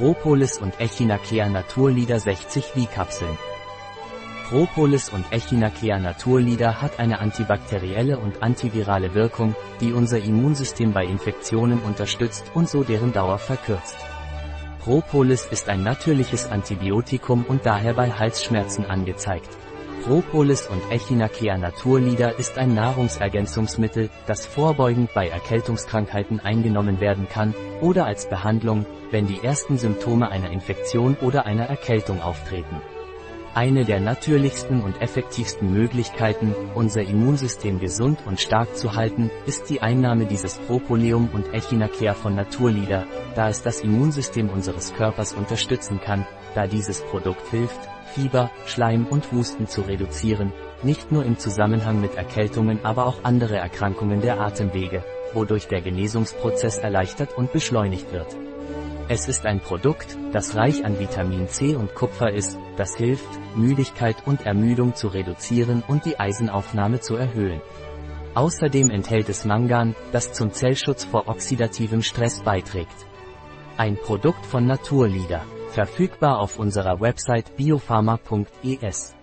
Propolis und Echinacea Naturlieder 60 V-Kapseln. Propolis und Echinacea Naturlieder hat eine antibakterielle und antivirale Wirkung, die unser Immunsystem bei Infektionen unterstützt und so deren Dauer verkürzt. Propolis ist ein natürliches Antibiotikum und daher bei Halsschmerzen angezeigt. Propolis und Echinacea Naturlieder ist ein Nahrungsergänzungsmittel, das vorbeugend bei Erkältungskrankheiten eingenommen werden kann, oder als Behandlung, wenn die ersten Symptome einer Infektion oder einer Erkältung auftreten. Eine der natürlichsten und effektivsten Möglichkeiten, unser Immunsystem gesund und stark zu halten, ist die Einnahme dieses Propoleum und Echinacea von Naturlieder, da es das Immunsystem unseres Körpers unterstützen kann, da dieses Produkt hilft, Fieber, Schleim und Husten zu reduzieren, nicht nur im Zusammenhang mit Erkältungen, aber auch andere Erkrankungen der Atemwege, wodurch der Genesungsprozess erleichtert und beschleunigt wird. Es ist ein Produkt, das reich an Vitamin C und Kupfer ist, das hilft, Müdigkeit und Ermüdung zu reduzieren und die Eisenaufnahme zu erhöhen. Außerdem enthält es Mangan, das zum Zellschutz vor oxidativem Stress beiträgt. Ein Produkt von Naturlieder. Verfügbar auf unserer Website biopharma.es.